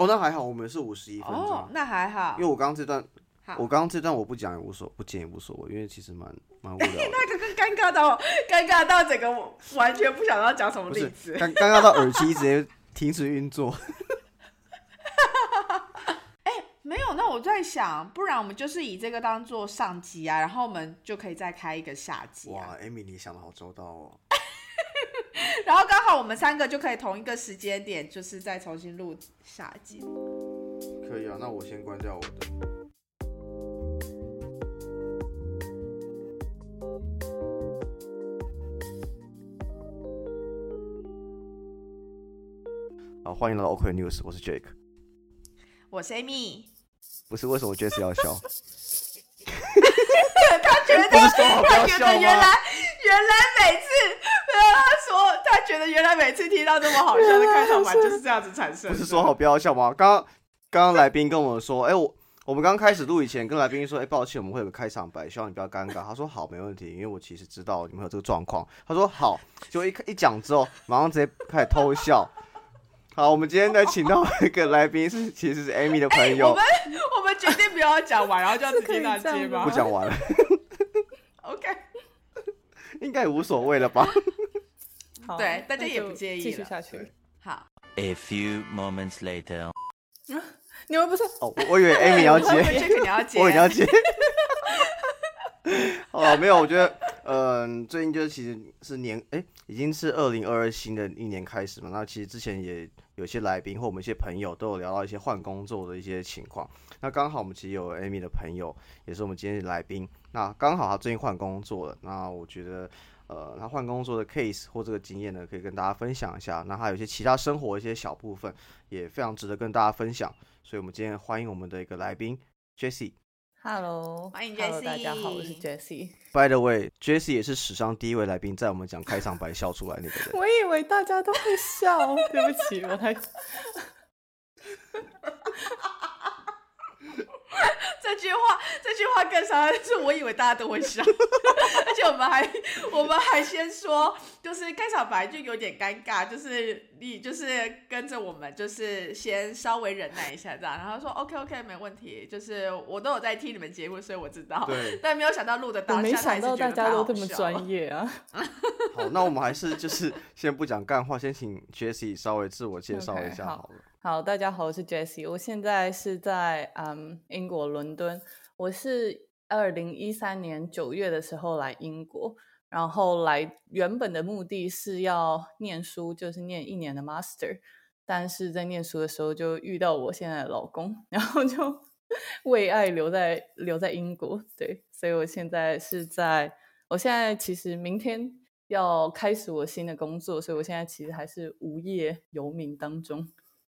哦，那还好，我们是五十一分钟。哦，那还好因为。我刚刚这段，我刚刚这段我不讲也无所不剪也无所谓，因为其实蛮蛮无聊的。那个更尴尬到尴尬到整个我完全不想要讲什么例子。尴尴尬到耳机直接停止运作。没有，那我在想，不然我们就是以这个当做上集啊，然后我们就可以再开一个下集啊。哇艾米你想的好周到哦。然后刚好我们三个就可以同一个时间点，就是再重新录下集。可以啊，那我先关掉我的。好，欢迎来到 OK News，我是 Jake。我是 Amy，不是为什么 Jesse 要笑？他觉得他觉得原来？原来每次他说，他觉得原来每次听到这么好笑的开场白 就是这样子产生。不是说好不要笑吗？刚刚刚刚来宾跟我说，哎、我我们刚开始录以前跟来宾说，哎、抱歉，我们会有个开场白，希望你不要尴尬。他说好，没问题，因为我其实知道你们有这个状况。他说好，就一一讲之后，马上直接开始偷笑。好，我们今天呢请到一个来宾是其实是 Amy 的朋友，我们我们决定不要讲完，然后就要直接拿接吗？不讲完了，OK，应该也无所谓了吧？好对大家也不介意继续下去。好，A few moments later. 你们不是哦，我我以为 Amy 要接，这个你要接，我也要接。哦，没有，我觉得，嗯、最近就是其实是年，哎、已经是二零二二新的一年开始嘛。那其实之前也有些来宾或我们一些朋友都有聊到一些换工作的一些情况。那刚好我们其实有 Amy 的朋友，也是我们今天的来宾。那刚好他最近换工作了，那我觉得。呃，他换工作的 case 或这个经验呢，可以跟大家分享一下。那还有一些其他生活一些小部分，也非常值得跟大家分享。所以，我们今天欢迎我们的一个来宾 Jessie。Hello，欢迎 Hello，大家好，我是 Jessie Jessie。By the way，Jessie 也是史上第一位来宾，在我们讲开场白笑出来那个人。我以为大家都会笑，对不起，我太 这句话，这句话更伤人，是我以为大家都会笑，而且我们还我们还先说，就是开场白就有点尴尬，就是你就是跟着我们，就是先稍微忍耐一下这样，然后说 OK OK 没问题，就是我都有在听你们节目，所以我知道，对，但没有想到录的我当下，没想到大家都这么专业。啊。好，那我们还是就是先不讲干话，先请 Jessie 稍微自我介绍一下好了。好，好大家好，我是 Jessie，我现在是在嗯英国伦敦，我是二零一三年九月的时候来英国，然后来原本的目的是要念书，就是念一年的 master，但是在念书的时候就遇到我现在的老公，然后就 为爱留在留在英国，对，所以我现在是在，我现在其实明天要开始我新的工作，所以我现在其实还是无业游民当中。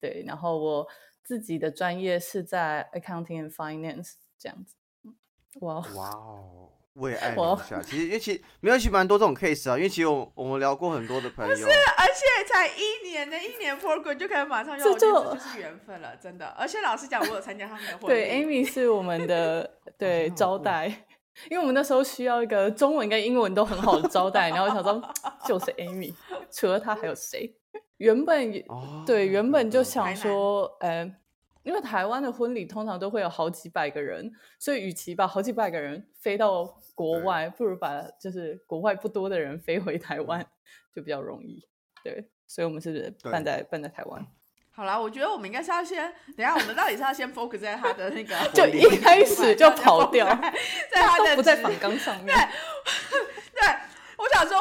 对，然后我自己的专业是在 accounting and finance 这样子。哇，哇哦，为爱我留下。其实因为其实没有，其实蛮多这种 case 啊。因为其实我我们聊过很多的朋友，不是而且才一年的一年 program 就可以马上要，这就这就是缘分了，真的。而且老实讲，我有参加他们的 婚礼。对，Amy 是我们的对招待，因为我们那时候需要一个中文跟英文都很好的招待，然后我想说就是 Amy，除了她还有谁？原本也哦，对，原本就嗯想说，呃，因为台湾的婚礼通常都会有好几百个人，所以与其把好几百个人飞到国外，不如把就是国外不多的人飞回台湾，就比较容易。对，所以我们是对。办在办在台湾，好啦，我觉得我们应该是要先，等一下我们到底是要先 focus 在他的那个就一开始就跑掉，在在他的不在职访纲上面。对，我想说，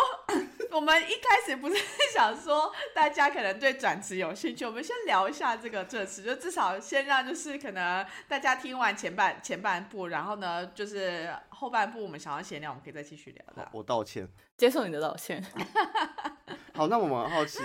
我们一开始不是 想说大家可能对转职有兴趣，我们先聊一下这个这次，就至少先让就是可能大家听完前半前半部，然后呢就是后半部我们想要闲聊，我们可以再继续聊的。我道歉。接受你的道歉。好，那我们很好奇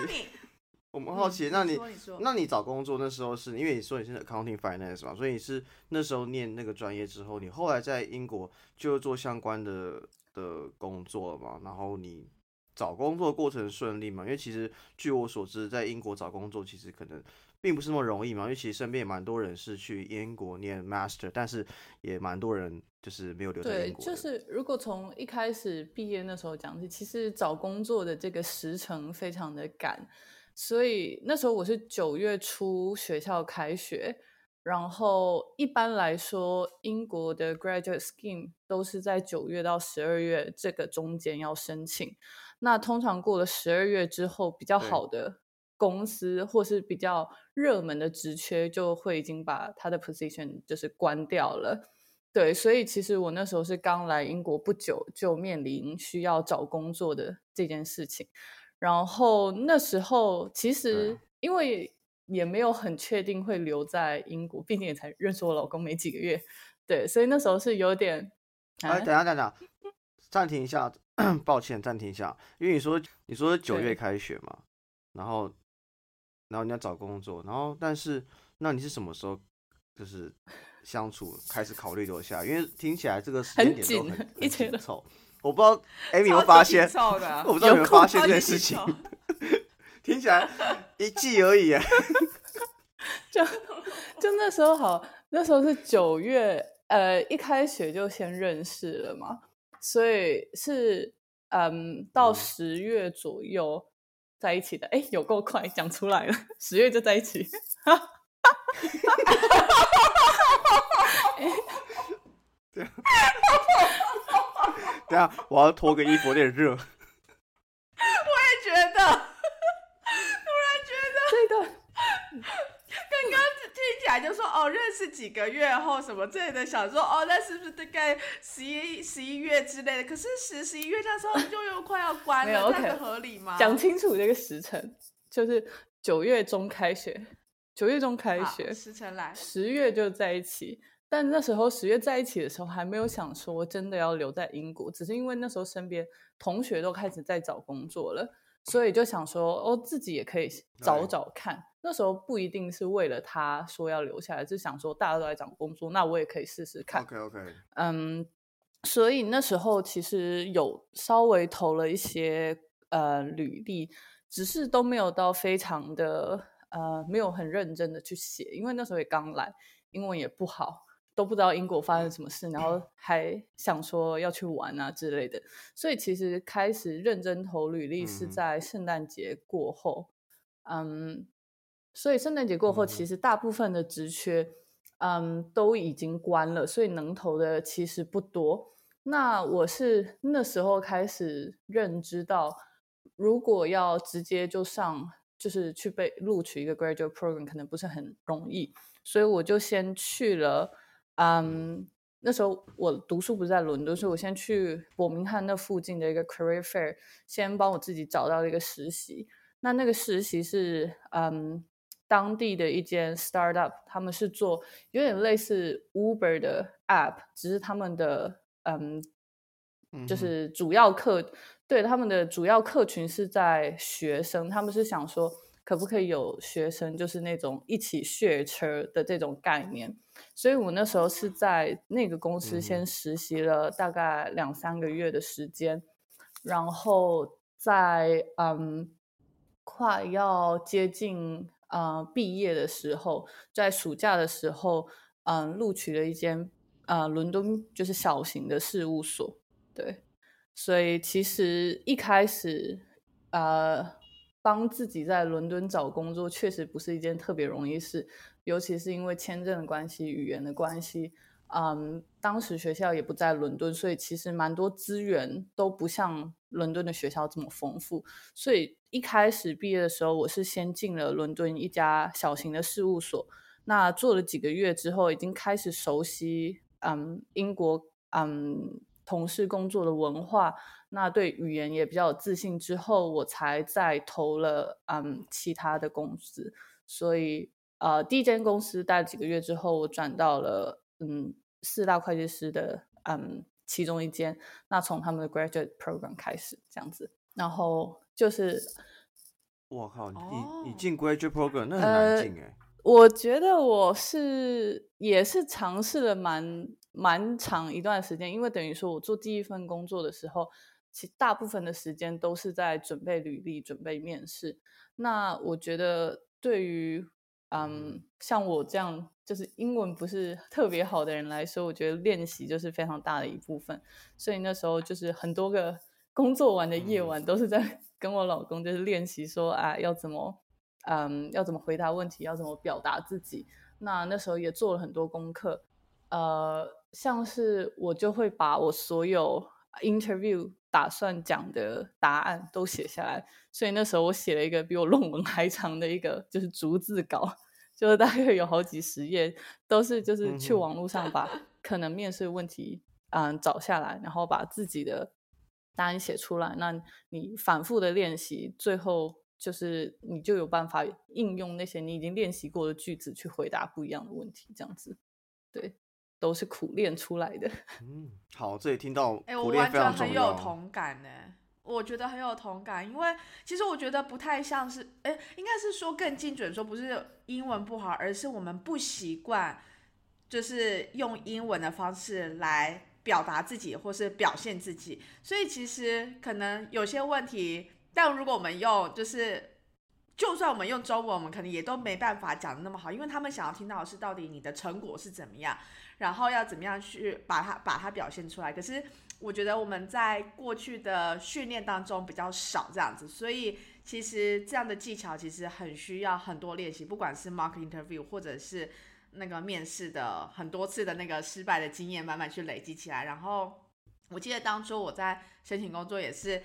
我们好奇，那你那你找工作那时候是因为你说你是 accounting finance 嘛，所以你是那时候念那个专业之后，你后来在英国就做相关的的工作了嘛？然后你找工作过程顺利嘛？因为其实据我所知，在英国找工作其实可能并不是那么容易嘛，因为其实身边也蛮多人是去英国念 master，但是也蛮多人就是没有留在对，英国对。就是如果从一开始毕业那时候讲起，其实找工作的这个时程非常的赶，所以那时候我是九月初学校开学，然后一般来说，英国的 graduate scheme 都是在九月到十二月这个中间要申请。那通常过了十二月之后，比较好的公司或是比较热门的职缺，就会已经把他的 position 就是关掉了。对，所以其实我那时候是刚来英国不久，就面临需要找工作的这件事情。然后那时候其实因为也没有很确定会留在英国，毕竟也才认识我老公没几个月，对，所以那时候是有点哎，啊等一下，等一下，暂停一下，抱歉，暂停一下，因为你说你说九月开学嘛，然后然后你要找工作，然后但是那你是什么时候就是相处开始考虑留下？因为听起来这个时间点都很一很紧凑，我不知道 Amy 有发现，我不知道有没有发现这件事情听起来一季而已耶。就就那时候好，那时候是九月，呃，一开学就先认识了嘛，所以是嗯到嗯十月左右在一起的。哎，有够快，讲出来了，十月就在一起。等一下我要脱个衣服，有点热。我也觉得，突然觉得这个刚刚听起来就说哦，认识几个月后什么之类的，想说哦，那是不是大概十一十一月之类的？可是十十一月那时候就又快要关了，这样 OK 子合理吗？讲清楚这个时辰，就是九月中开学，九月中开学，时辰来，十月就在一起。但那时候十月在一起的时候，还没有想说真的要留在英国，只是因为那时候身边同学都开始在找工作了，所以就想说哦，自己也可以找找看。那时候不一定是为了他说要留下来，是想说大家都在找工作，那我也可以试试看。OK OK，嗯，所以那时候其实有稍微投了一些呃履历，只是都没有到非常的呃没有很认真的去写，因为那时候也刚来，英文也不好，都不知道英国发生什么事，然后 还想说要去玩啊之类的，所以其实开始认真投履历是在圣诞节过后，嗯，所以圣诞节过后，其实大部分的职缺，嗯，都已经关了，所以能投的其实不多。那我是那时候开始认知到，如果要直接就上，就是去被录取一个 graduate program，可能不是很容易，所以我就先去了，嗯，那时候我读书不是在伦敦，所以我先去伯明翰那附近的一个 career fair，先帮我自己找到了一个实习。那那个实习是嗯当地的一间 startup，他们是做有点类似 Uber 的 app，只是他们的嗯就是主要客对他们的主要客群是在学生，他们是想说可不可以有学生就是那种一起 share 车的这种概念，所以我那时候是在那个公司嗯先。哼实习了大概两三个月的时间，然后在嗯快要接近呃毕业的时候，在暑假的时候，嗯、录取了一间呃伦敦就是小型的事务所，对，所以其实一开始呃帮自己在伦敦找工作，确实不是一件特别容易事，尤其是因为签证的关系、语言的关系。嗯，当时学校也不在伦敦，所以其实蛮多资源都不像伦敦的学校这么丰富。所以一开始毕业的时候，我是先进了伦敦一家小型的事务所。那做了几个月之后，已经开始熟悉嗯英国嗯同事工作的文化，那对语言也比较有自信。之后我才再投了嗯其他的公司。所以呃，第一间公司待了几个月之后，我转到了嗯四大会计师的嗯其中一间。那从他们的 graduate program 开始这样子，然后就是我靠，你哦你进 graduate program 那很呃难进哎。我觉得我是也是尝试了蛮蛮长一段时间，因为等于说我做第一份工作的时候，其大部分的时间都是在准备履历、准备面试。那我觉得对于嗯像我这样就是英文不是 特别好的人来说，我觉得练习就是非常大的一部分。所以那时候就是很多个工作完的夜嗯。晚都是在 跟我老公就是练习说啊要怎么嗯，要怎么回答问题，要怎么表达自己。那那时候也做了很多功课，呃，像是我就会把我所有 interview 打算讲的答案都写下来，所以那时候我写了一个比我论文还长的一个就是逐字稿，就是大概有好几十页，都是就是去网络上把可能面试问题嗯找下来，然后把自己的答案写出来。那你反复的练习，最后就是你就有办法应用那些你已经练习过的句子去回答不一样的问题，这样子，对，都是苦练出来的。嗯，好，这里听到哎、我完非常重全很有。同感呢。我觉得很有同感，因为其实我觉得不太像是，哎、应该是说更精准说，不是英文不好，而是我们不习惯，就是用英文的方式来表达自己或是表现自己。所以其实可能有些问题，但如果我们用就是。就算我们用中文，我们可能也都没办法讲的那么好，因为他们想要听到的是到底你的成果是怎么样，然后要怎么样去把它把它表现出来。可是我觉得我们在过去的训练当中比较少这样子，所以其实这样的技巧其实很需要很多练习，不管是 mock interview 或者是那个面试的很多次的那个失败的经验，慢慢去累积起来。然后我记得当初我在申请工作也是。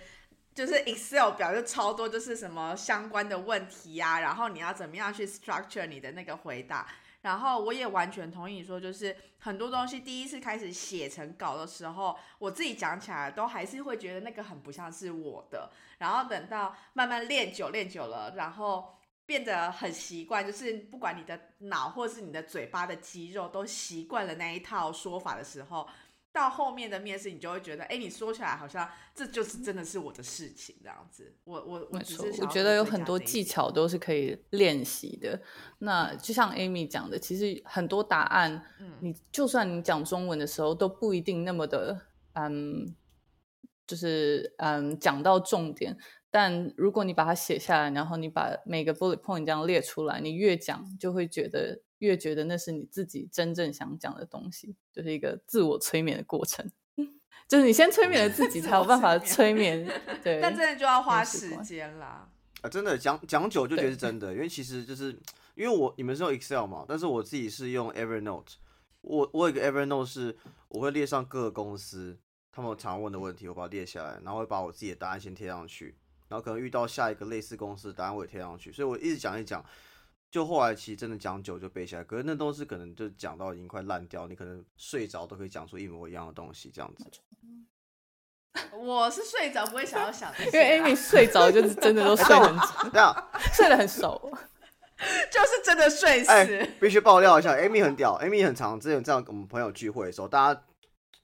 就是 Excel 表就超多，就是什么相关的问题呀、然后你要怎么样去 structure 你的那个回答，然后我也完全同意你说，就是很多东西第一次开始写成稿的时候，我自己讲起来都还是会觉得那个很不像是我的。然后等到慢慢练久练久了，然后变得很习惯，就是不管你的脑或是你的嘴巴的肌肉都习惯了那一套说法的时候，到后面的面试你就会觉得，哎，你说起来好像这就是真的是我的事情这样子。我我我我觉得有很多技巧都是可以练习的。那就像 Amy 讲的，其实很多答案，嗯你就算你讲中文的时候，都不一定那么的，嗯，就是嗯讲到重点。但如果你把它写下来，然后你把每个 bullet point 这样列出来，你越讲就会觉得越觉得那是你自己真正想讲的东西，就是一个自我催眠的过程。就是你先催眠了自己，才有办法催催眠。对，但真的就要花时间啦。啊，真的讲讲久就觉得是真的，因为其实就是因为我你们是用 Excel 嘛，但是我自己是用 Evernote。我我有个 Evernote 是我会列上各个公司他们常问的问题，我把它列下来，然后会把我自己的答案先贴上去，然后可能遇到下一个类似公司的答案我也贴上去，所以我一直讲一讲，就后来其实真的讲久就背下来，可是那都是可能就讲到已经快烂掉，你可能睡着都可以讲出一模一样的东西这样子。我是睡着不会想要想因为啦 Amy 睡着就是真的都睡很早，这样，睡得很熟。就是真的睡死。哎、必须爆料一下，Amy 很屌，Amy 很长之前这样我们朋友聚会的时候，大家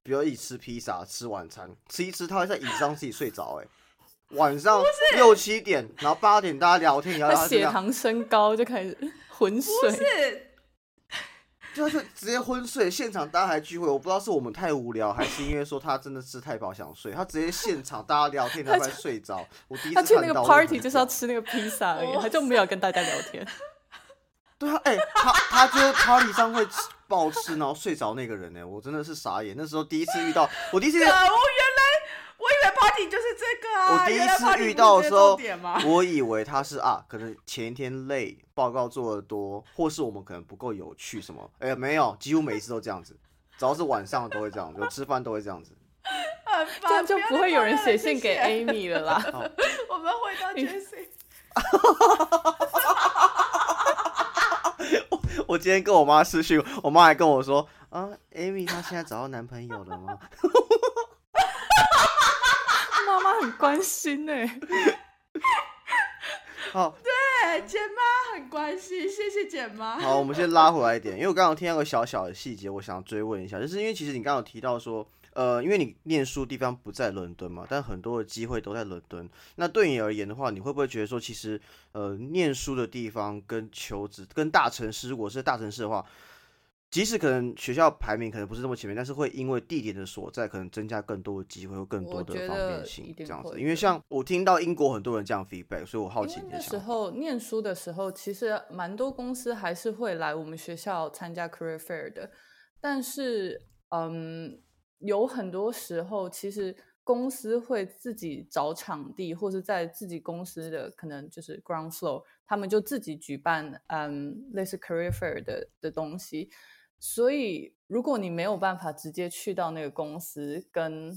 比如一起吃披萨、吃晚餐，吃一吃，他会在椅子上自己睡着，哎，晚上六七点，然后八点大家聊天，聊聊他他这样，血糖升高就开始昏不睡，是，就他就直接昏睡，现场大家还聚会，我不知道是我们太无聊，还是因为说他真的吃太饱想睡，他直接现场大家聊天，他快睡着，我第一次他去那个 party 就是要吃那个披萨而已，他就没有跟大家聊天。对啊，哎、他他就是 party 上会吃暴吃，然后睡着那个人呢、我真的是傻眼。那时候第一次遇到，我第一次遇到可恶，就是这个啊。我第一次遇到的时候我以为他是啊，可能前一天累，报告做的多，或是我们可能不够有趣什么。哎、没有，几乎每一次都这样子，只要是晚上都会这样，就吃饭都会这样子。这样就不会有人写信给。Amy 了啦。我们回到 Jessie，我今天跟我妈私讯，我妈还跟我说啊，Amy 她现在找到男朋友了吗？妈妈很关心哎、好对，简妈很关心，谢谢简妈。好，我们先拉回来一点，因为我刚刚听到个小小的细节，我想追问一下，就是因为其实你刚刚有提到说，呃，因为你念书地方不在伦敦嘛，但很多的机会都在伦敦。那对你而言的话，你会不会觉得说，其实呃，念书的地方跟求职跟大城市，如果是大城市的话，即使可能学校排名可能不是这么前面，但是会因为地点的所在，可能增加更多的机会，和更多的方便性这样子。因为像我听到英国很多人这样 feedback，所以我好奇你的想法。候念书的时候，其实蛮多公司还是会来我们学校参加 career fair 的，但是嗯，有很多时候其实公司会自己找场地，或是在自己公司的可能就是 ground floor 他们就自己举办嗯类似 career fair 的的东西。所以，如果你没有办法直接去到那个公司跟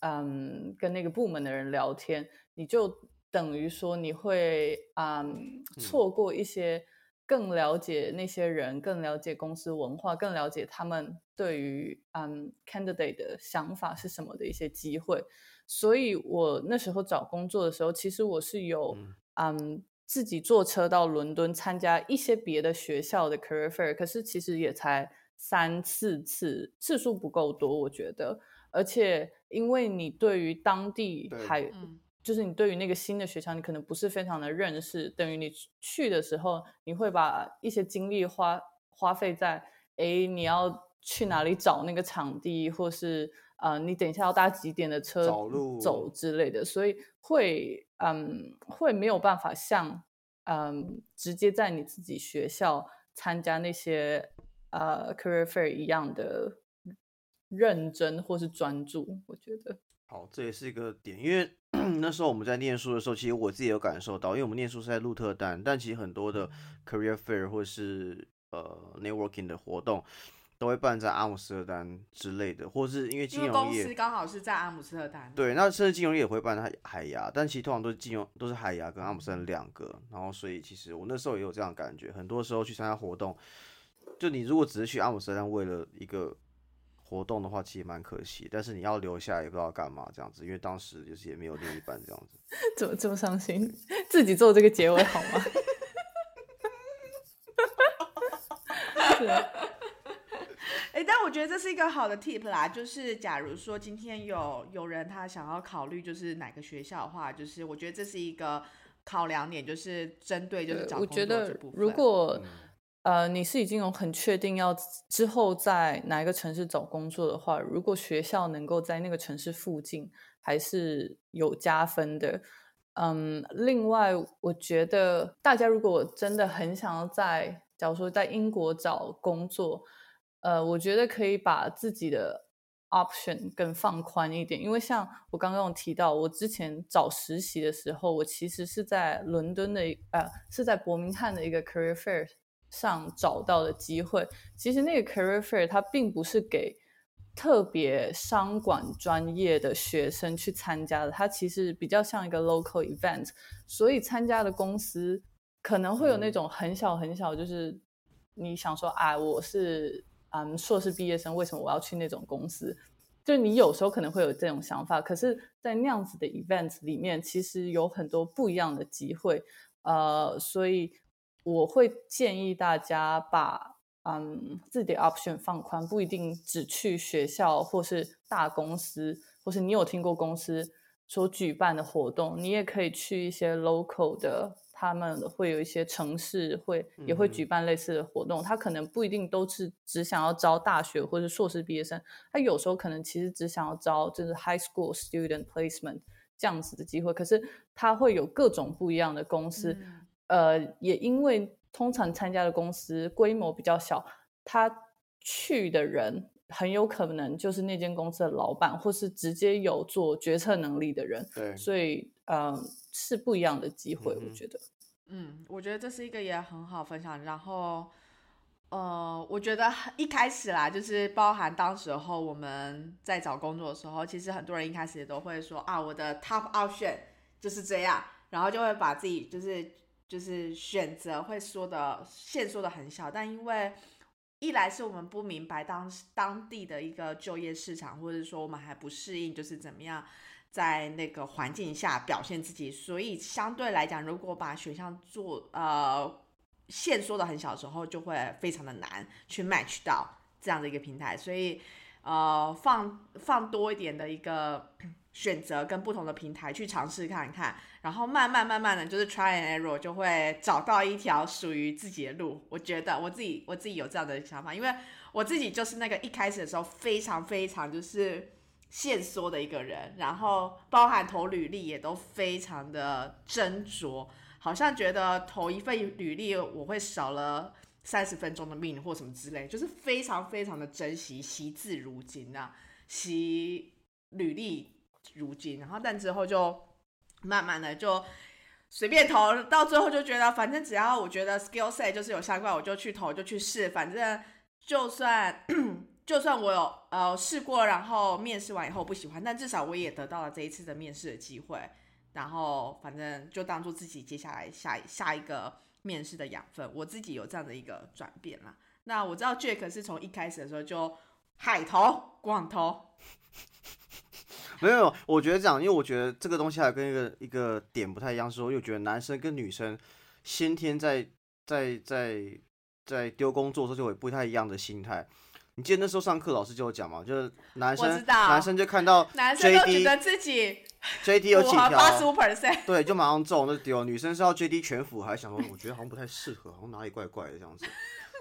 嗯跟那个部门的人聊天，你就等于说你会嗯错过一些更了解那些人、更了解公司文化、更了解他们对于嗯 candidate 的想法是什么的一些机会。所以我那时候找工作的时候，其实我是有嗯自己坐车到伦敦参加一些别的学校的 career fair，可是其实也才三四次，次数不够多，我觉得。而且因为你对于当地还嗯就是你对于那个新的学校，你可能不是非常的认识，等于你去的时候，你会把一些精力花花费在，哎，你要去哪里找那个场地，或是呃，你等一下要搭几点的车找路走之类的，所以会嗯会没有办法像嗯直接在你自己学校参加那些呃 career fair 一样的认真或是专注，我觉得。好，这也是一个点，因为 那时候我们在念书的时候，其实我自己有感受到，因为我们念书是在鹿特丹，但其实很多的 career fair 或是呃 networking 的活动都会办在阿姆斯特丹之类的，或是因为金融业司刚好是在阿姆斯特丹。对，那甚至金融业也会办海海牙，但其实通常都是金融都是海牙跟阿姆斯特丹两个，然后所以其实我那时候也有这样的感觉，很多时候去参加活动，就你如果只是去阿姆斯特丹为了一个活动的话，其实蛮可惜，但是你要留下来也不知道干嘛这样子，因为当时就是也没有另一半这样子。怎么这么伤心？自己做这个结尾好吗？是觉得这是一个好的 tip 啦，就是假如说今天有有人他想要考虑就是哪个学校的话，就是我觉得这是一个考量点，就是针对就是找工我觉得作这部分。如果嗯呃你是已经有很确定要之后在哪一个城市找工作的话，如果学校能够在那个城市附近，还是有加分的。嗯，另外我觉得大家如果真的很想要在，假如说在英国找工作，呃，我觉得可以把自己的 option 更放宽一点，因为像我刚刚有提到，我之前找实习的时候，我其实是在伦敦的呃是在伯明翰的一个 career fair 上找到的机会。其实那个 career fair 它并不是给特别商管专业的学生去参加的，它其实比较像一个 local event，所以参加的公司可能会有那种很小很小，就是你想说啊，我是嗯硕士毕业生，为什么我要去那种公司？就你有时候可能会有这种想法，可是，在那样子的 events 里面，其实有很多不一样的机会，呃，所以我会建议大家把嗯自己的 option 放宽，不一定只去学校或是大公司，或是你有听过公司所举办的活动，你也可以去一些 local 的，他们会有一些城市会也会举办类似的活动，他可能不一定都是只想要招大学或者硕士毕业生，他有时候可能其实只想要招就是 high school student placement 这样子的机会，可是他会有各种不一样的公司，嗯。呃，也因为通常参加的公司规模比较小，他去的人很有可能就是那间公司的老板，或是直接有做决策能力的人，对，所以呃是不一样的机会，嗯我觉得。嗯，我觉得这是一个也很好分享。然后，呃，我觉得一开始啦，就是包含当时候我们在找工作的时候，其实很多人一开始也都会说啊，我的 top option 就是这样，然后就会把自己就是就是选择会说的限说的很小，但因为一来是我们不明白当当地的一个就业市场，或者说我们还不适应，就是怎么样在那个环境下表现自己，所以相对来讲，如果把选项做呃限缩的很小的时候，就会非常的难去 match 到这样的一个平台，所以呃放放多一点的一个选择跟不同的平台去尝试看看，然后慢慢慢慢的就是 try and error 就会找到一条属于自己的路。我觉得我自己我自己有这样的想法，因为我自己就是那个一开始的时候非常非常就是限缩的一个人，然后包含投履历也都非常的斟酌，好像觉得投一份履历我会少了三十分钟的命或什么之类，就是非常非常的珍惜，惜字如金啊，惜履历如今。然后但之后就慢慢的就随便投，到最后就觉得反正只要我觉得 skill set 就是有相关，我就去投就去试，反正就算就算我有呃试过，然后面试完以后不喜欢，但至少我也得到了这一次的面试的机会，然后反正就当做自己接下来下下一个面试的养分，我自己有这样的一个转变啦。那我知道 Jack 是从一开始的时候就海投、广投，没有，我觉得这样，因为我觉得这个东西还跟一个一个点不太一样，是说，因为我觉得男生跟女生先天在在在在丢工作的时候就会不太一样的心态。你记得那时候上课老师就有讲嘛，就是男生男生就看到男生都觉 JD 得自己 JD 有符几条，八十五 percent。对，就马上中就丢。女生是要 JD 全符合，还想说我觉得好像不太适合，好像哪里怪怪的这样子。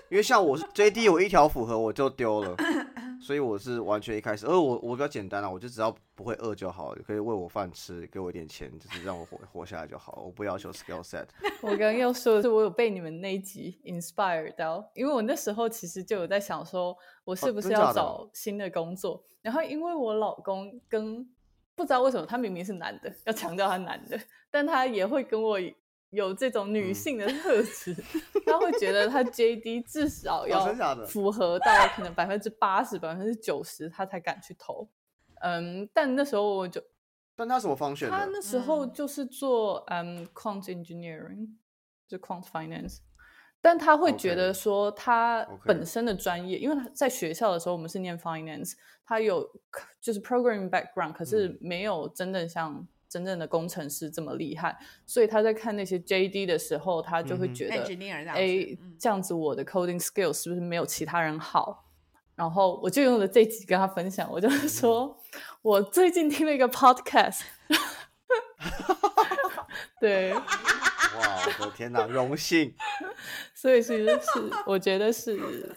因为像我是 JD 有一条符合我就丢了，所以我是完全一开始，而我我比较简单啊，我就只要不会饿就好，可以喂我饭吃，给我一点钱，就是让我活活下来就好，我不要求 skill set。我刚刚要说的是，我有被你们那一集 inspired 到，因为我那时候其实就有在想说，我是不是要找新的工作？然后因为我老公跟不知道为什么他明明是男的，要强调他男的，但他也会跟我有这种女嗯。性的特质，他会觉得他 JD 至少哦要符合到可能百分之八十、百分之九十，他才敢去投。嗯，但那时候我就但他什么方选的？他那时候嗯。就是做嗯 quant engineering，就 quant finance，但他会觉得说他本身的专业因为他在学校的时候我们是念 finance，他有就是 programming background，可是嗯。没有真的像真正的工程师这么厉害，所以他在看那些 JD 的时候，他就会觉得哎、嗯这样子我的 coding skill 是不是没有其他人好？然后我就用了这几跟他分享，我就是说，我最近听了一个 podcast，对，哇，我的天哪，荣幸！所以其实是我觉得是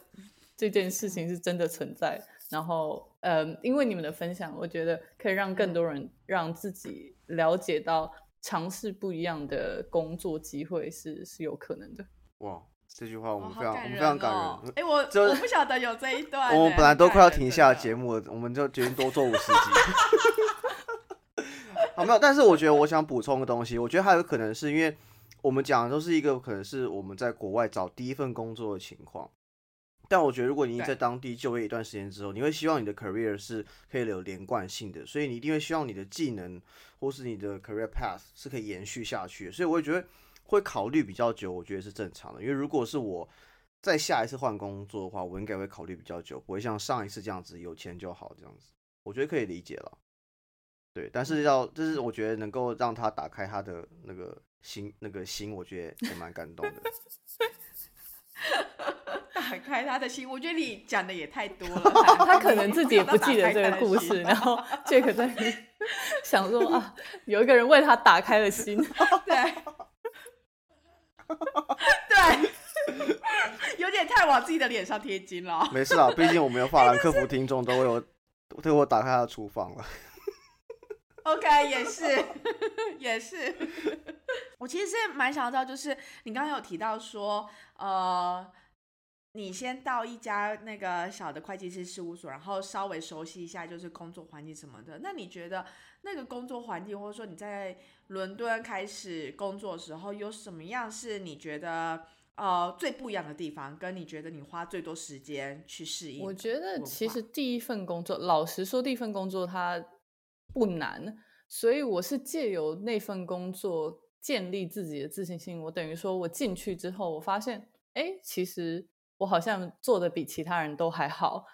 这件事情是真的存在。然后，嗯，因为你们的分享，我觉得可以让更多人让自己了解到尝试不一样的工作机会是是有可能的。哇，这句话我哦们非常、我们非常感哦人。哎、我就我不晓得有这一 段呢，我们本来都快要停下节目了，我们就决定多做五十集。好，没有，但是我觉得我想补充个东西，我觉得还有可能是因为我们讲的都是一个可能是我们在国外找第一份工作的情况，但我觉得如果你在当地就业一段时间之后，你会希望你的 career 是可以有连贯性的，所以你一定会希望你的技能或是你的 career path 是可以延续下去，所以我也觉得会考虑比较久，我觉得是正常的，因为如果是我。再下一次换工作的话，我应该会考虑比较久，不会像上一次这样子有钱就好这样子。我觉得可以理解了，对，但是要就是我觉得能够让他打开他的那个心，那个心，我觉得也蛮感动的。打开他的心，我觉得你讲的也太多了。他可能自己也不记得这个故事，然后 Jack 在想说啊，有一个人为他打开了心。对，对，有点太往自己的脸上贴金了。没事啊，毕竟我们有法兰克福听众都会有对我打开他的厨房了。OK，也是，也是。我其实是蛮想知道，就是你刚刚有提到说，呃，你先到一家那个小的会计师事务所，然后稍微熟悉一下就是工作环境什么的。那你觉得那个工作环境，或者说你在伦敦开始工作的时候，有什么样是你觉得呃最不一样的地方，跟你觉得你花最多时间去适应？我觉得其实第一份工作，老实说，第一份工作它不难，所以我是借由那份工作建立自己的自信心。我等于说我进去之后，我发现，哎，其实我好像做的比其他人都还好。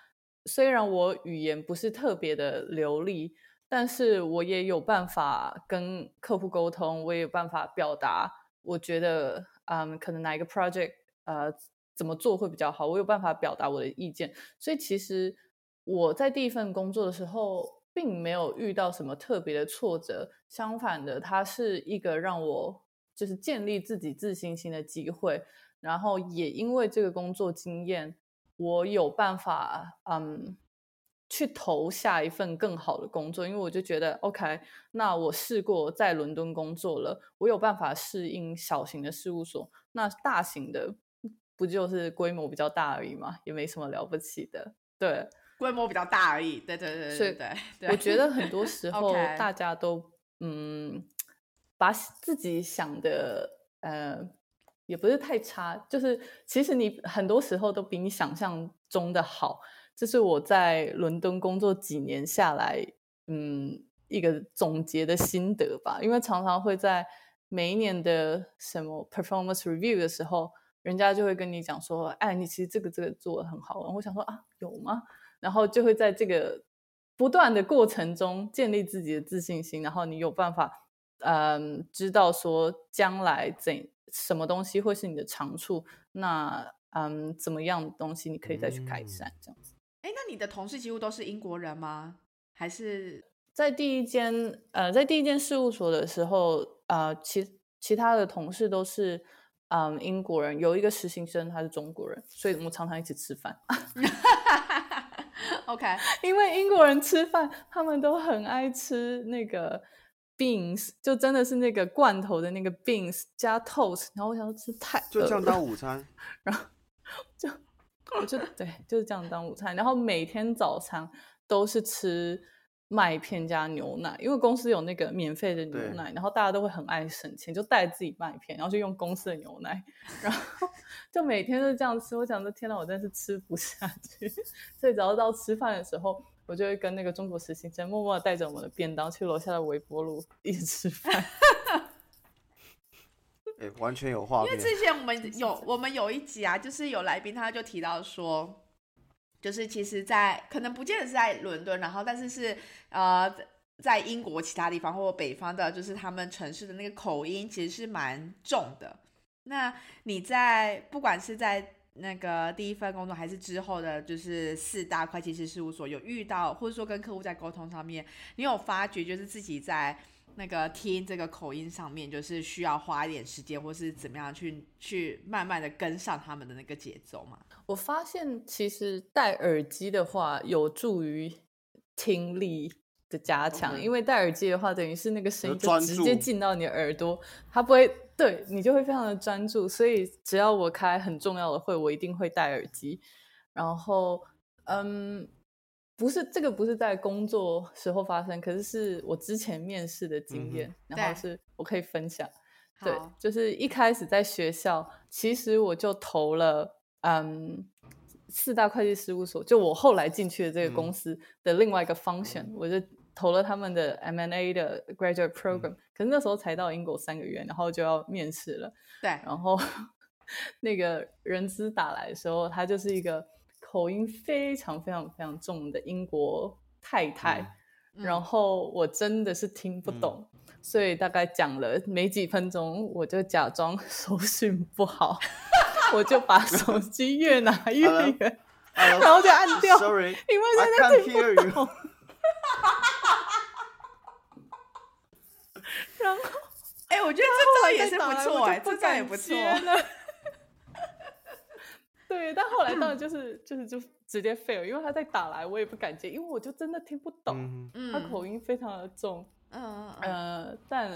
虽然我语言不是特别的流利，但是我也有办法跟客户沟通，我也有办法表达。我觉得，嗯，可能哪一个 project，呃，怎么做会比较好，我有办法表达我的意见。所以其实我在第一份工作的时候，并没有遇到什么特别的挫折，相反的，它是一个让我就是建立自己自信心的机会。然后也因为这个工作经验，我有办法，嗯，去投下一份更好的工作，因为我就觉得，OK，那我试过在伦敦工作了，我有办法适应小型的事务所，那大型的不就是规模比较大而已嘛，也没什么了不起的，对。规模比较大而已。对对对所以对对 对。我觉得很多时候 大家都嗯，把自己想的呃，也不是太差，就是其实你很多时候都比你想象中的好。这是我在伦敦工作几年下来，嗯，一个总结的心得吧。因为常常会在每一年的什么 performance review 的时候，人家就会跟你讲说：“哎，你其实这个这个做的很好。”我想说啊，有吗？然后就会在这个不断的过程中建立自己的自信心，然后你有办法，嗯，知道说将来怎什么东西会是你的长处，那嗯，怎么样的东西你可以再去改善，这样子。哎，那你的同事几乎都是英国人吗？还是在第一间呃，在第一间事务所的时候，呃，其其他的同事都是嗯英国人，有一个实习生他是中国人，所以我们常常一起吃饭。OK，因为英国人吃饭，他们都很爱吃那个 beans，就真的是那个罐头的那个 beans 加 toast，然后我想要吃太就这样当午餐，然后就。我就对，就是这样当午餐，然后每天早餐都是吃麦片加牛奶，因为公司有那个免费的牛奶，然后大家都会很爱省钱，就带自己麦片，然后就用公司的牛奶，然后就每天都这样吃。我想说，天呐，我真是吃不下去。所以只要到吃饭的时候，我就会跟那个中国实习生默默的带着我们的便当去楼下的微波炉一起吃饭。哎，完全有画面。因为之前我们有我们有一集啊，就是有来宾他就提到说，就是其实，在可能不见得是在伦敦，然后但是是呃，在英国其他地方或者北方的，就是他们城市的那个口音其实是蛮重的。那你在不管是在那个第一份工作，还是之后的，就是四大会计师事务所，有遇到或者说跟客户在沟通上面，你有发觉就是自己在。那个听这个口音上面，就是需要花一点时间，或是怎么样去去慢慢的跟上他们的那个节奏嘛。我发现其实戴耳机的话，有助于听力的加强，因为戴耳机的话，等于是那个声音就直接进到你的耳朵，它不会对你就会非常的专注。所以只要我开很重要的会，我一定会戴耳机。然后，嗯。不是这个，不是在工作时候发生，可是是我之前面试的经验，然后是我可以分享。对，就是一开始在学校，其实我就投了嗯四大会计事务所，就我后来进去的这个公司的另外一个 function，我就投了他们的 M&A 的 graduate program。可是那时候才到英国三个月，然后就要面试了。对，然后 那个人资打来的时候，他就是一个。口音非常非常非常重的英国太太，然后我真的是听不懂，所以大概讲了没几分钟，我就假装 手讯不好，我就把手机越拿越远，然后就按掉，sorry，因为真的听不懂。然后，哎，我觉得这招也是不错，哎，这招也不错。对，但后来当然就是就是就直接 fail，因为他在打来，我也不敢接，因为我就真的听不懂，他口音非常的重，嗯呃，但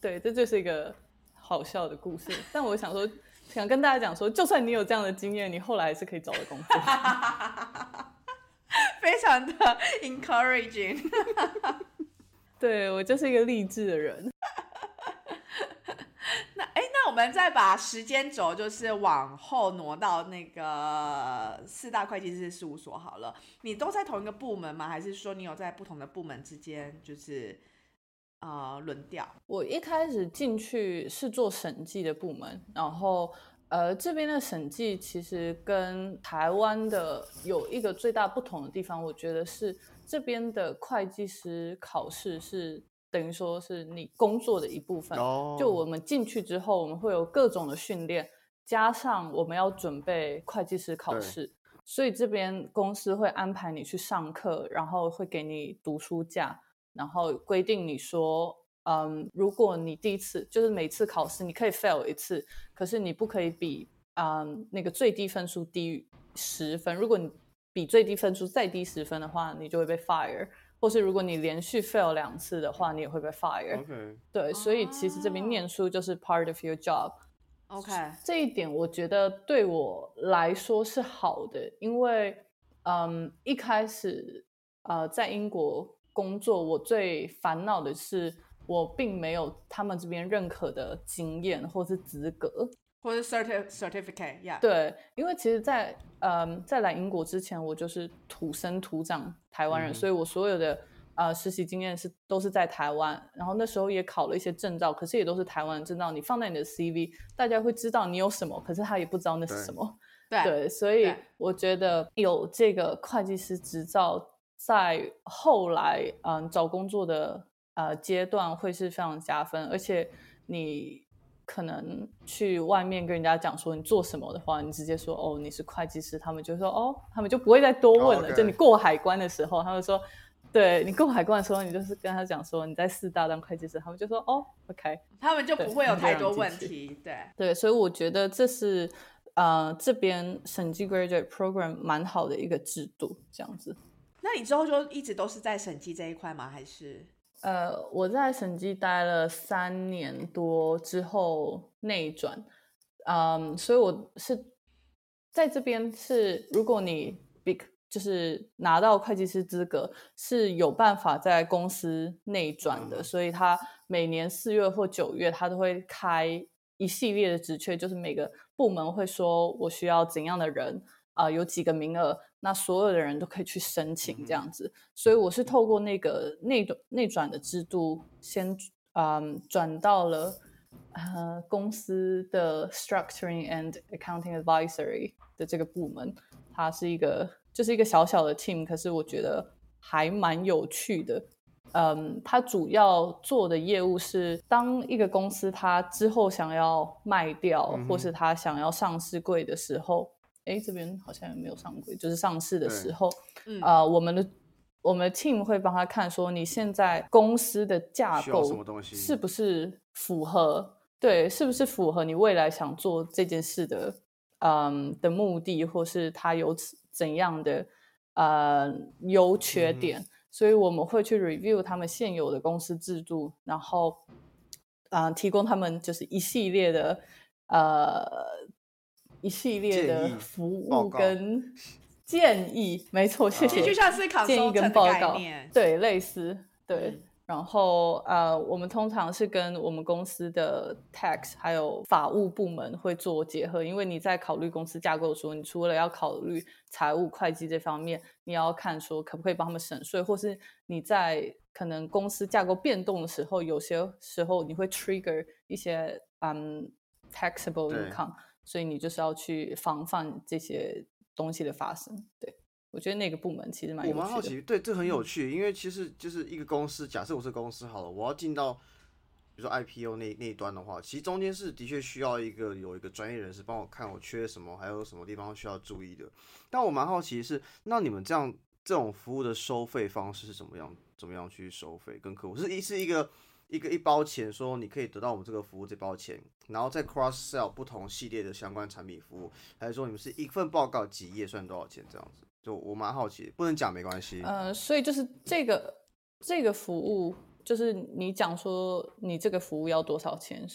对，这就是一个好笑的故事。但我想说，想跟大家讲说，就算你有这样的经验，你后来还是可以找到工作，非常的 encouraging。对我就是一个励志的人。我们再把时间轴就是往后挪到那个四大会计师事务所好了。你都在同一个部门吗？还是说你有在不同的部门之间就是啊轮调？我一开始进去是做审计的部门，然后呃这边的审计其实跟台湾的有一个最大不同的地方，我觉得是这边的会计师考试是。等于说是你工作的一部分。就我们进去之后，我们会有各种的训练，加上我们要准备会计师考试，所以这边公司会安排你去上课，然后会给你读书假，然后规定你说，嗯，如果你第一次就是每次考试你可以 fail 一次，可是你不可以比嗯那个最低分数低于十分，如果你比最低分数再低十分的话，你就会被 fire。或是如果你连续 fail 两次的话，你也会被 fire。OK，对，所以其实这边念书就是 part of your job。OK，这一点我觉得对我来说是好的，因为嗯，一开始呃在英国工作，我最烦恼的是我并没有他们这边认可的经验或是资格。或者 certi certificate，yeah，对，因为其实在，嗯，在来英国之前，我就是土生土长台湾人，嗯所以我所有的呃实习经验是都是在台湾，然后那时候也考了一些证照，可是也都是台湾的证照。你放在你的 CV，大家会知道你有什么，可是他也不知道那是什么。对对，所以我觉得有这个会计师执照，在后来嗯找工作的呃阶段会是非常加分，而且你可能去外面跟人家讲说你做什么的话，你直接说哦你是会计师，他们就说哦，他们就不会再多问了。就你过海关的时候，他们说。对你过海关的时候，你就是跟他讲说你在四大当会计师，他们就说哦，OK，他们就不会有太多问题，对。对，所以我觉得这是呃这边审计 graduate program 蛮好的一个制度，这样子。那你之后就一直都是在审计这一块吗？还是呃，我在审计待了三年多之后内转，嗯，所以我是在这边是，如果你 big 就是拿到会计师资格，是有办法在公司内转的，嗯。所以他每年四月或九月，他都会开一系列的职缺，就是每个部门会说我需要怎样的人，啊、有几个名额，那所有的人都可以去申请这样子。所以我是透过那个内转内转的制度，先嗯转到了呃公司的 structuring and accounting advisory 的这个部门，它是一个就是一个小小的 team，可是我觉得还蛮有趣的。嗯，它主要做的业务是，当一个公司它之后想要卖掉，嗯或是它想要上市柜的时候，哎，这边好像也没有上柜，就是上市的对时候，嗯呃，我们的我们的 team 会帮他看说，你现在公司的架构什么东西是不是符合对，是不是符合你未来想做这件事的嗯的目的，或是它有怎怎样的呃优缺点？所以我们会去 review 他们现有的公司制度，然后啊、呃提供他们就是一系列的呃一系列的服务跟建议，没错，谢啊谢。其实就像是建议 consultant 跟的概报告念，对，类似对。嗯然后呃，我们通常是跟我们公司的 tax 还有法务部门会做结合，因为你在考虑公司架构的时候，你除了要考虑财务会计这方面，你要看说可不可以帮他们省税，或是你在可能公司架构变动的时候，有些时候你会 trigger 一些嗯 taxable 对 income，所以你就是要去防范这些东西的发生。对我觉得那个部门其实蛮有趣的。我蛮好奇，对，这很有趣，因为其实就是一个公司，假设我是公司好了，我要进到比如说 IPO 那那一端的话，其实中间是的确需要一个有一个专业人士帮我看我缺什么，还有什么地方需要注意的。但我蛮好奇的是，那你们这样这种服务的收费方式是怎么样？怎么样去收费跟客户？是一是一个一个一包钱，说你可以得到我们这个服务这包钱，然后再 cross sell 不同系列的相关产品服务，还是说你们是一份报告几页算多少钱这样子？就我蛮好奇，不能讲没关系。呃，所以就是这个这个服务，就是你讲说你这个服务要多少钱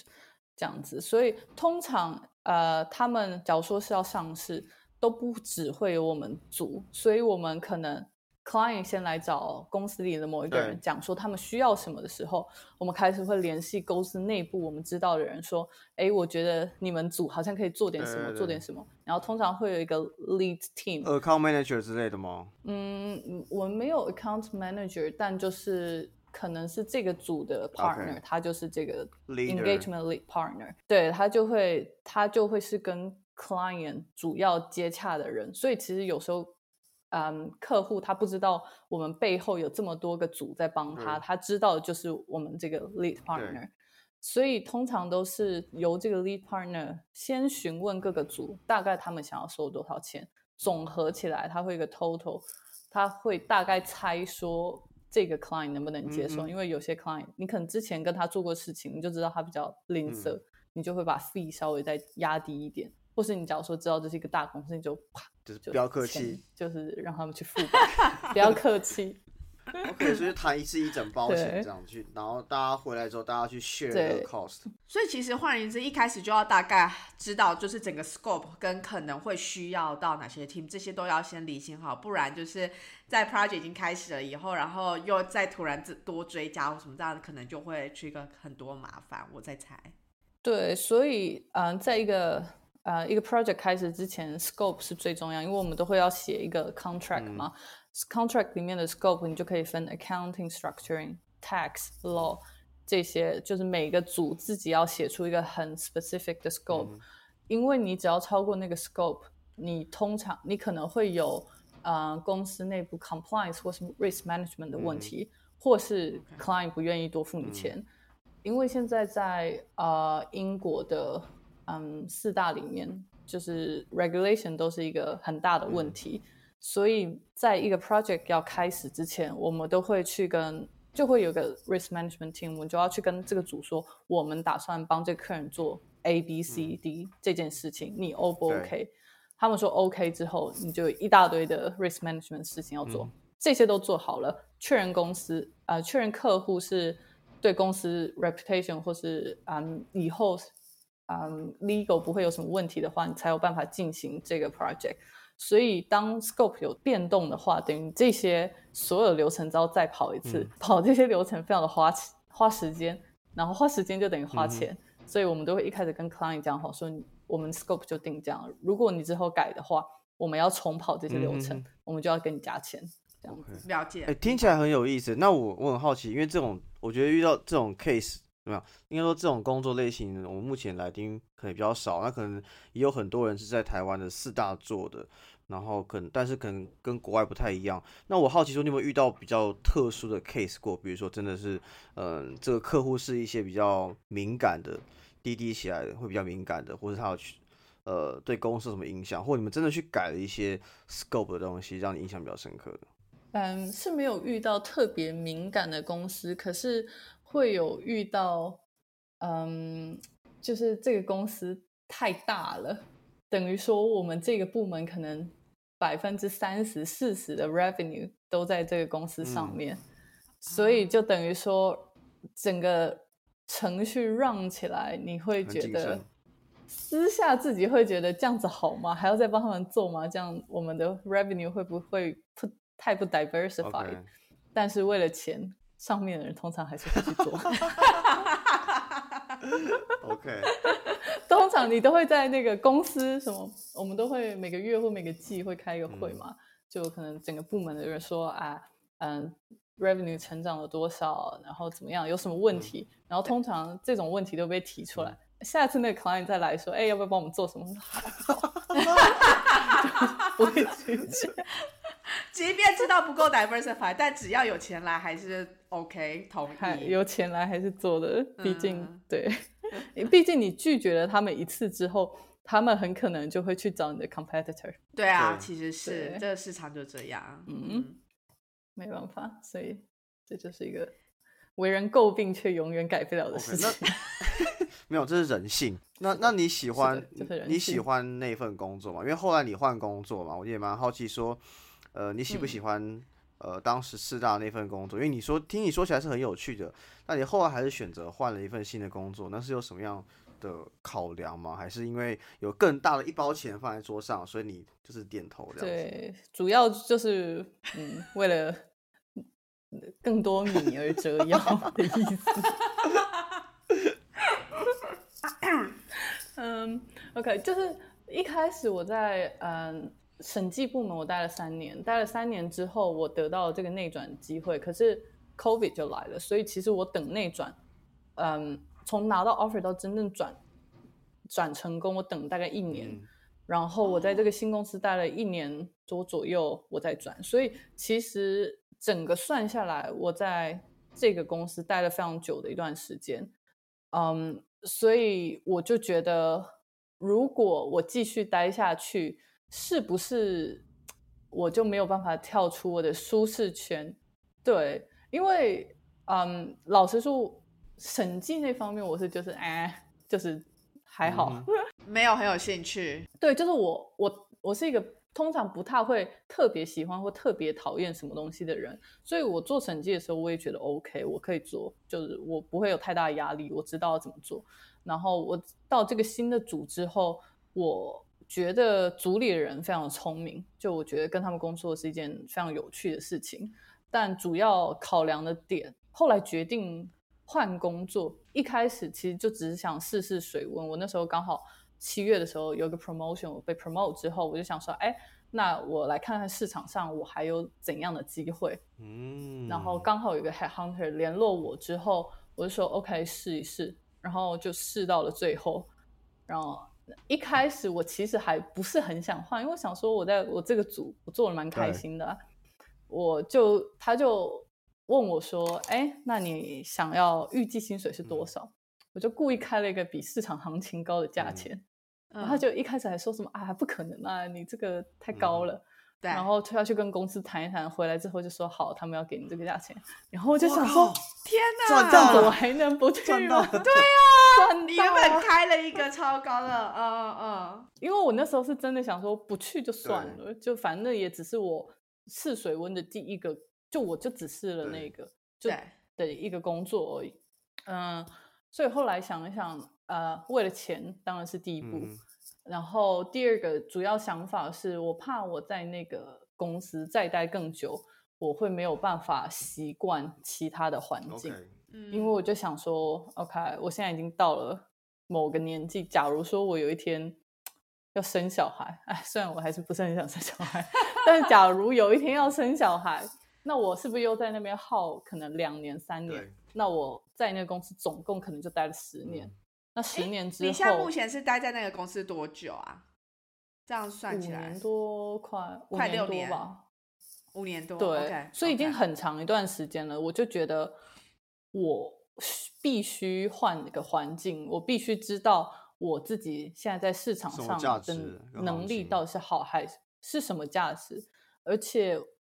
这样子，所以通常呃，他们假如说是要上市，都不只会有我们组，所以我们可能 client 先来找公司里的某一个人讲说他们需要什么的时候，我们开始会联系公司内部我们知道的人说，哎，我觉得你们组好像可以做点什么，对对对做点什么，然后通常会有一个 lead team，account manager 之类的吗？嗯，我们没有 account manager，但就是可能是这个组的 partner，、他就是这个 engagement lead partner，对他就会他就会是跟 client 主要接洽的人，所以其实有时候。嗯，客户他不知道我们背后有这么多个组在帮他，对他知道的就是我们这个 lead partner，所以通常都是由这个 lead partner 先询问各个组大概他们想要收多少钱，总合起来他会有一个 total，他会大概猜说这个 client 能不能接受，因为有些 client 你可能之前跟他做过事情，你就知道他比较吝啬，嗯你就会把 fee 稍微再压低一点，或是你假如说知道这是一个大公司，你就啪就就是不要客钱气，就是让他们去付吧，不要客气。OK，所以谈一次一整包钱对这样去，然后大家回来之后，大家去 share 对这个 cost。所以其实换言之，一开始就要大概知道，就是整个 scope 跟可能会需要到哪些 team，这些都要先理清好，不然就是在 project 已经开始了以后，然后又再突然多追加或什么这样，可能就会 trigger 很多麻烦。我在猜。对，所以嗯、呃在一个呃一个 project 开始之前，scope 是最重要，因为我们都会要写一个 contract 嘛。contract 里面的 scope 你就可以分 accounting、structuring、tax、law 这些，就是每个组自己要写出一个很 specific 的 scope，、因为你只要超过那个 scope，你通常你可能会有呃公司内部 compliance 或是 risk management 的问题，或是 client 不愿意多付你钱。因为现在在呃英国的嗯四大里面，就是 regulation 都是一个很大的问题，所以在一个 project 要开始之前，我们都会去跟就会有个 risk management team，我们就要去跟这个组说，我们打算帮这个客人做 A B C D 这件事情，你 O 不 OK？他们说 OK 之后，你就有一大堆的 risk management 事情要做，这些都做好了，确认公司呃确认客户是对公司 reputation 或是嗯以后嗯 legal 不会有什么问题的话，你才有办法进行这个 project。所以当 scope 有变动的话，等于这些所有流程都要再跑一次，跑这些流程非常的花花时间，然后花时间就等于花钱，所以我们都会一开始跟 client 讲好，说我们 scope 就定这样，如果你之后改的话，我们要重跑这些流程，嗯我们就要跟你加钱，这样子。了解。哎、听起来很有意思。那我我很好奇，因为这种我觉得遇到这种 case 怎么样？应该说这种工作类型，我们目前来听可能比较少，那可能也有很多人是在台湾的四大做的，然后可能但是可能跟国外不太一样。那我好奇说，你有没有遇到比较特殊的 case 过？比如说真的是，嗯、这个客户是一些比较敏感的，滴滴起来的会比较敏感的，或者他有去。呃，对公司有什么影响，或你们真的去改了一些 scope 的东西，让你印象比较深刻的？嗯，是没有遇到特别敏感的公司，可是会有遇到，嗯，就是这个公司太大了，等于说我们这个部门可能百分之三十、四十的 revenue 都在这个公司上嗯面，所以就等于说整个程序让起来，你会觉得。私下自己会觉得这样子好吗？还要再帮他们做吗？这样我们的 revenue 会不会不太不 diversified？、OK 但是为了钱，上面的人通常还是会去做。OK，通常你都会在那个公司什么，我们都会每个月或每个季会开一个会嘛，就可能整个部门的人说啊，嗯，revenue 成长了多少，然后怎么样，有什么问题，然后通常这种问题都被提出来。下次那个 client 再来说，哎、要不要帮我们做什么？不会去讲。即便知道不够 diversify，但只要有钱来还是 OK 同意。有钱来还是做的，毕竟、嗯 对，毕竟你拒绝了他们一次之后，他们很可能就会去找你的 competitor，对啊，对其实是这个市场就这样。嗯嗯，没办法，所以这就是一个为人诟病却永远改不了的事情。没有，这是人性。那那你喜欢就是你喜欢那份工作吗？因为后来你换工作嘛，我也蛮好奇说，呃，你喜不嗯喜欢、呃当时四大那份工作？因为你说听你说起来是很有趣的，那你后来还是选择换了一份新的工作，那是有什么样的考量吗？还是因为有更大的一包钱放在桌上，所以你就是点头这样子？对，主要就是嗯，为了更多米而折腰 的意思。嗯，OK，就是一开始我在嗯审计部门我待了三年，待了三年之后，我得到了这个内转机会，可是 COVID 就来了，所以其实我等内转，嗯，从拿到 offer 到真正转转成功，我等大概一年。嗯然后我在这个新公司待了一年多左右，我再转，所以其实整个算下来，我在这个公司待了非常久的一段时间，嗯，所以我就觉得，如果我继续待下去，是不是我就没有办法跳出我的舒适圈？对，因为嗯，老实说，审计那方面我是就是哎，就是还好。嗯 没有很有兴趣。对，就是我我我是一个通常不太会特别喜欢或特别讨厌什么东西的人，所以我做审计的时候，我也觉得 OK，我可以做，就是我不会有太大压力，我知道要怎么做。然后我到这个新的组之后，我觉得组里的人非常的聪明，就我觉得跟他们工作是一件非常有趣的事情。但主要考量的点，后来决定换工作，一开始其实就只是想试试水温。我那时候刚好。七月的时候有个 promotion，我被 promote 之后，我就想说，哎，那我来看看市场上我还有怎样的机会。嗯，然后刚好有个 head hunter 联络我之后，我就说 OK 试一试，然后就试到了最后。然后一开始我其实还不是很想换，因为我想说我在我这个组我做的蛮开心的，我就他就问我说，哎，那你想要预计薪水是多少？我就故意开了一个比市场行情高的价钱，然后就一开始还说什么啊，不可能啊，你这个太高了。对，然后他要去跟公司谈一谈，回来之后就说好，他们要给你这个价钱。然后我就想说，天哪，这样子我还能不去吗？对啊，你原本开了一个 超高的，嗯嗯，因为我那时候是真的想说不去就算了，就反正也只是我试水温的第一个，就我就只试了那个，就的一个工作而已，嗯。所以后来想一想，呃，为了钱当然是第一步，然后第二个主要想法是我怕我在那个公司再待更久，我会没有办法习惯其他的环境，因为我就想说，OK，我现在已经到了某个年纪，假如说我有一天要生小孩，哎，虽然我还是不是很想生小孩，但是假如有一天要生小孩，那我是不是又在那边耗可能两年三年？那我在那个公司总共可能就待了十年。那十年之后，你现在目前是待在那个公司多久啊？这样算起来，五年多，快快六年吧。五年多，对，所以已经很长一段时间了。我就觉得我必须换一个环境，我必须知道我自己现在在市场上的能力到底是好还是是什么价值。而且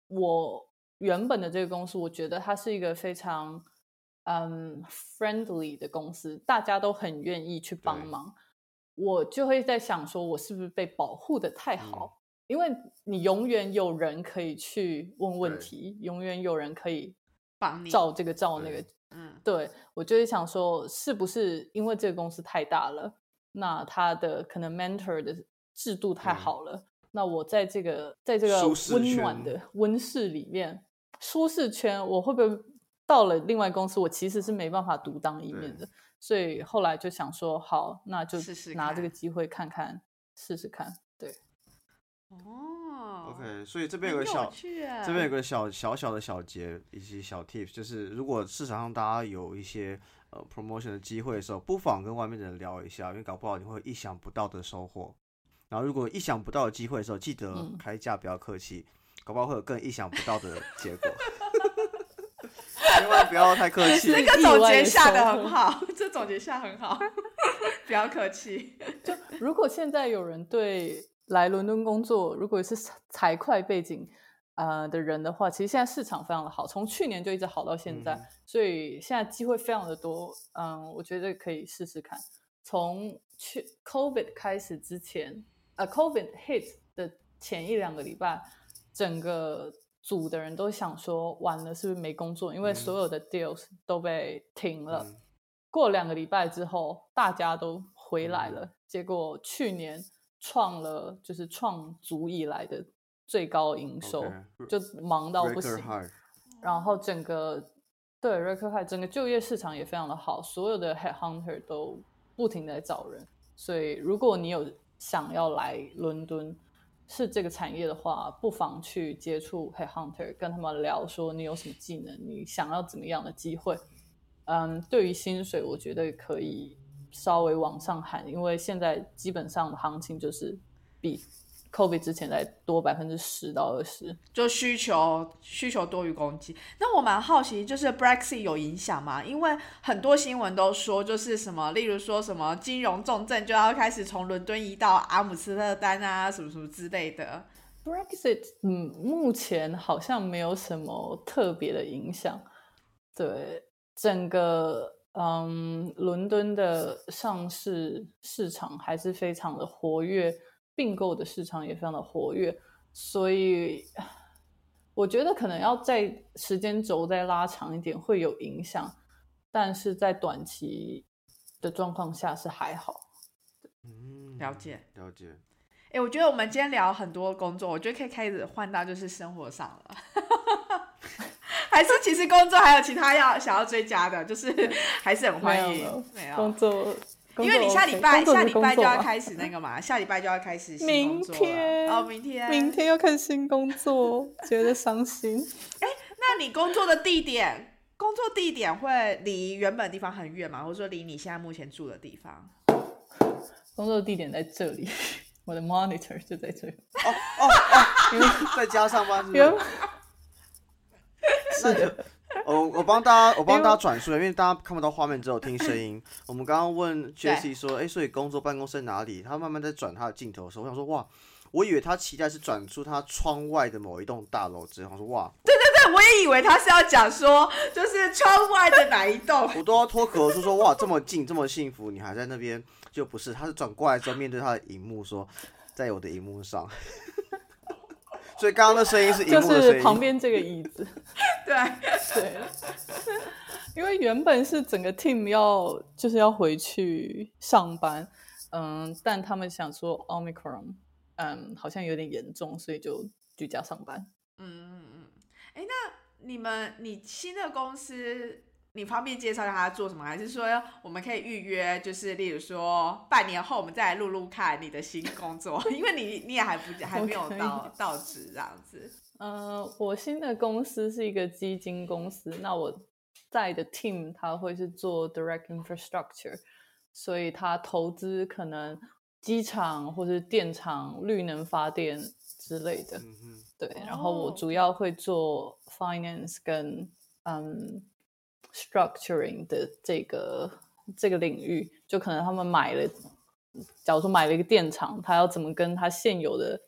我原本的这个公司，我觉得它是一个非常。嗯，friendly 的公司，大家都很愿意去帮忙，我就会在想说，我是不是被保护的太好？因为你永远有人可以去问问题，永远有人可以帮你照这个照那个。嗯，对我就是想说，是不是因为这个公司太大了，那他的可能 mentor 的制度太好了，那我在这个在这个温暖的温室里面，舒适圈，我会不会？到了另外公司，我其实是没办法独当一面的，所以后来就想说，好，那就拿这个机会看看，试试看。对，哦，OK，所以这边有个小，这边有个小小小的小节以及小 tips，就是如果市场上大家有一些呃 promotion 的机会的时候，不妨跟外面的人聊一下，因为搞不好你会意想不到的收获。然后如果意想不到的机会的时候，记得开价不要客气，搞不好会有更意想不到的结果。千万不要太客 气。这个总结下的很好，这总结下很好，不要客气。就如果现在有人对来伦敦工作，如果是财会背景呃的人的话，其实现在市场非常的好，从去年就一直好到现在，所以现在机会非常的多。嗯，我觉得可以试试看。从去 COVID 开始之前，呃，COVID hit 的前一两个礼拜，整个。组的人都想说完了是不是没工作？因为所有的 deals 都被停了。过两个礼拜之后，大家都回来了。结果去年创了就是创足以来的最高营收，就忙到不行。然后整个对 record high，整个就业市场也非常的好，所有的 head hunter 都不停在找人。所以如果你有想要来伦敦，是这个产业的话，不妨去接触 Head Hunter，跟他们聊说你有什么技能，你想要怎么样的机会。嗯，对于薪水，我觉得可以稍微往上喊，因为现在基本上的行情就是比。Covid 之前再多百分之十到二十，就需求需求多于供给。那我蛮好奇，就是 Brexit 有影响吗？因为很多新闻都说，就是什么，例如说什么金融重镇就要开始从伦敦移到阿姆斯特丹啊，什么什么之类的。Brexit 嗯，目前好像没有什么特别的影响。对整个嗯，伦敦的上市市场还是非常的活跃。并购的市场也非常的活跃，所以我觉得可能要在时间轴再拉长一点会有影响，但是在短期的状况下是还好。嗯了解。了解。哎、我觉得我们今天聊很多工作，我觉得可以开始换到就是生活上了。还是其实工作还有其他要想要追加的，就是 还是很欢迎没有。工作，因为你下礼拜下礼拜就要开始那个嘛，下礼拜就要开始新工明作了天哦，明天明。天要看新工作，觉得伤心。那你工作的地点，工作地点会离原本地方很远吗？或者说离你现在目前住的地方？工作地点在这里，我的 monitor 就在这里。在家上班是不原是？的。我我帮大家，我帮大家转述，因为大家看不到画面，只有听声音。我们刚刚问 Jessie 说，哎、所以工作办公室在哪里？他慢慢在转他的镜头的时候，我想说，哇，我以为他期待是转出他窗外的某一栋大楼之后，我说哇，对，我也以为他是要讲说，就是窗外的哪一栋。我都要脱口而出说，哇，这么近，这么幸福，你还在那边，就不是，他是转过来之后面对他的荧幕说，在我的荧幕上。所以刚刚的声音是荧就幕的声音，是旁边这个椅子。对，对，因为原本是整个 team 要就是要回去上班，嗯，但他们想说 omicron，嗯，好像有点严重，所以就居家上班。嗯嗯嗯。哎、那你们你新的公司，你方便介绍一下他做什么，还是说我们可以预约？就是例如说半年后我们再来录录看你的新工作，因为你你也还不还没有 到到职这样子。呃，我新的公司是一个基金公司，那我在的 team 它会是做 direct infrastructure，所以它投资可能机场或是电厂、绿能发电之类的。对，然后我哦主要会做 finance 跟嗯 structuring 的这个这个领域，就可能他们买了，假如说买了一个电厂，他要怎么跟他现有的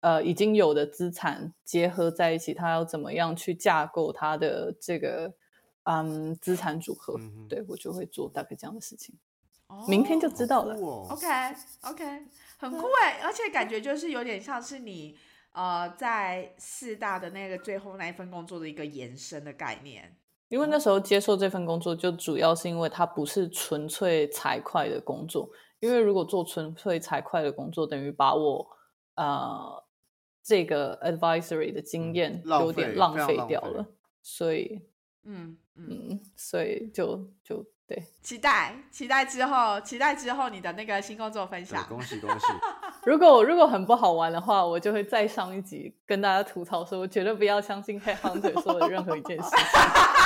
呃已经有的资产结合在一起，他要怎么样去架构他的这个嗯资产组合？嗯对我就会做大概这样的事情，明天就知道了。OK OK，很酷哎，而且感觉就是有点像是你呃在四大的那个最后那一份工作的一个延伸的概念。因为那时候接受这份工作，就主要是因为它不是纯粹财会的工作。因为如果做纯粹财会的工作，等于把我呃这个 advisory 的经嗯验有点浪费掉了，所以嗯嗯，嗯，所以就就对。期待期待之后，期待之后你的那个新工作分享。恭喜恭喜！如果如果很不好玩的话，我就会再上一集跟大家吐槽说，我绝对不要相信 Headhunter 说的任何一件事情。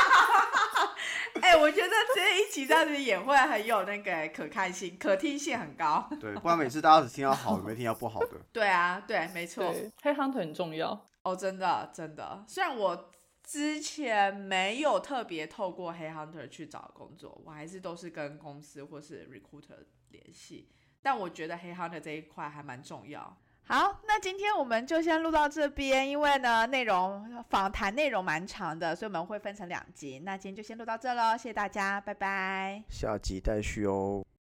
哎、我觉得这一集这样子演会很有那个可看性、可听性很高。对，不然每次大家只听到好的，没听到不好的。对啊，对，没错。黑，Headhunter 很重要。哦，真的真的，虽然我之前没有特别透过黑 hunter 去找工作，我还是都是跟公司或是 recruiter 联系，但我觉得黑 hunter 这一块还蛮重要。好，那今天我们就先录到这边，因为呢内容访谈内容蛮长的，所以我们会分成两集。那今天就先录到这喽，谢谢大家，拜拜。下集待续哦。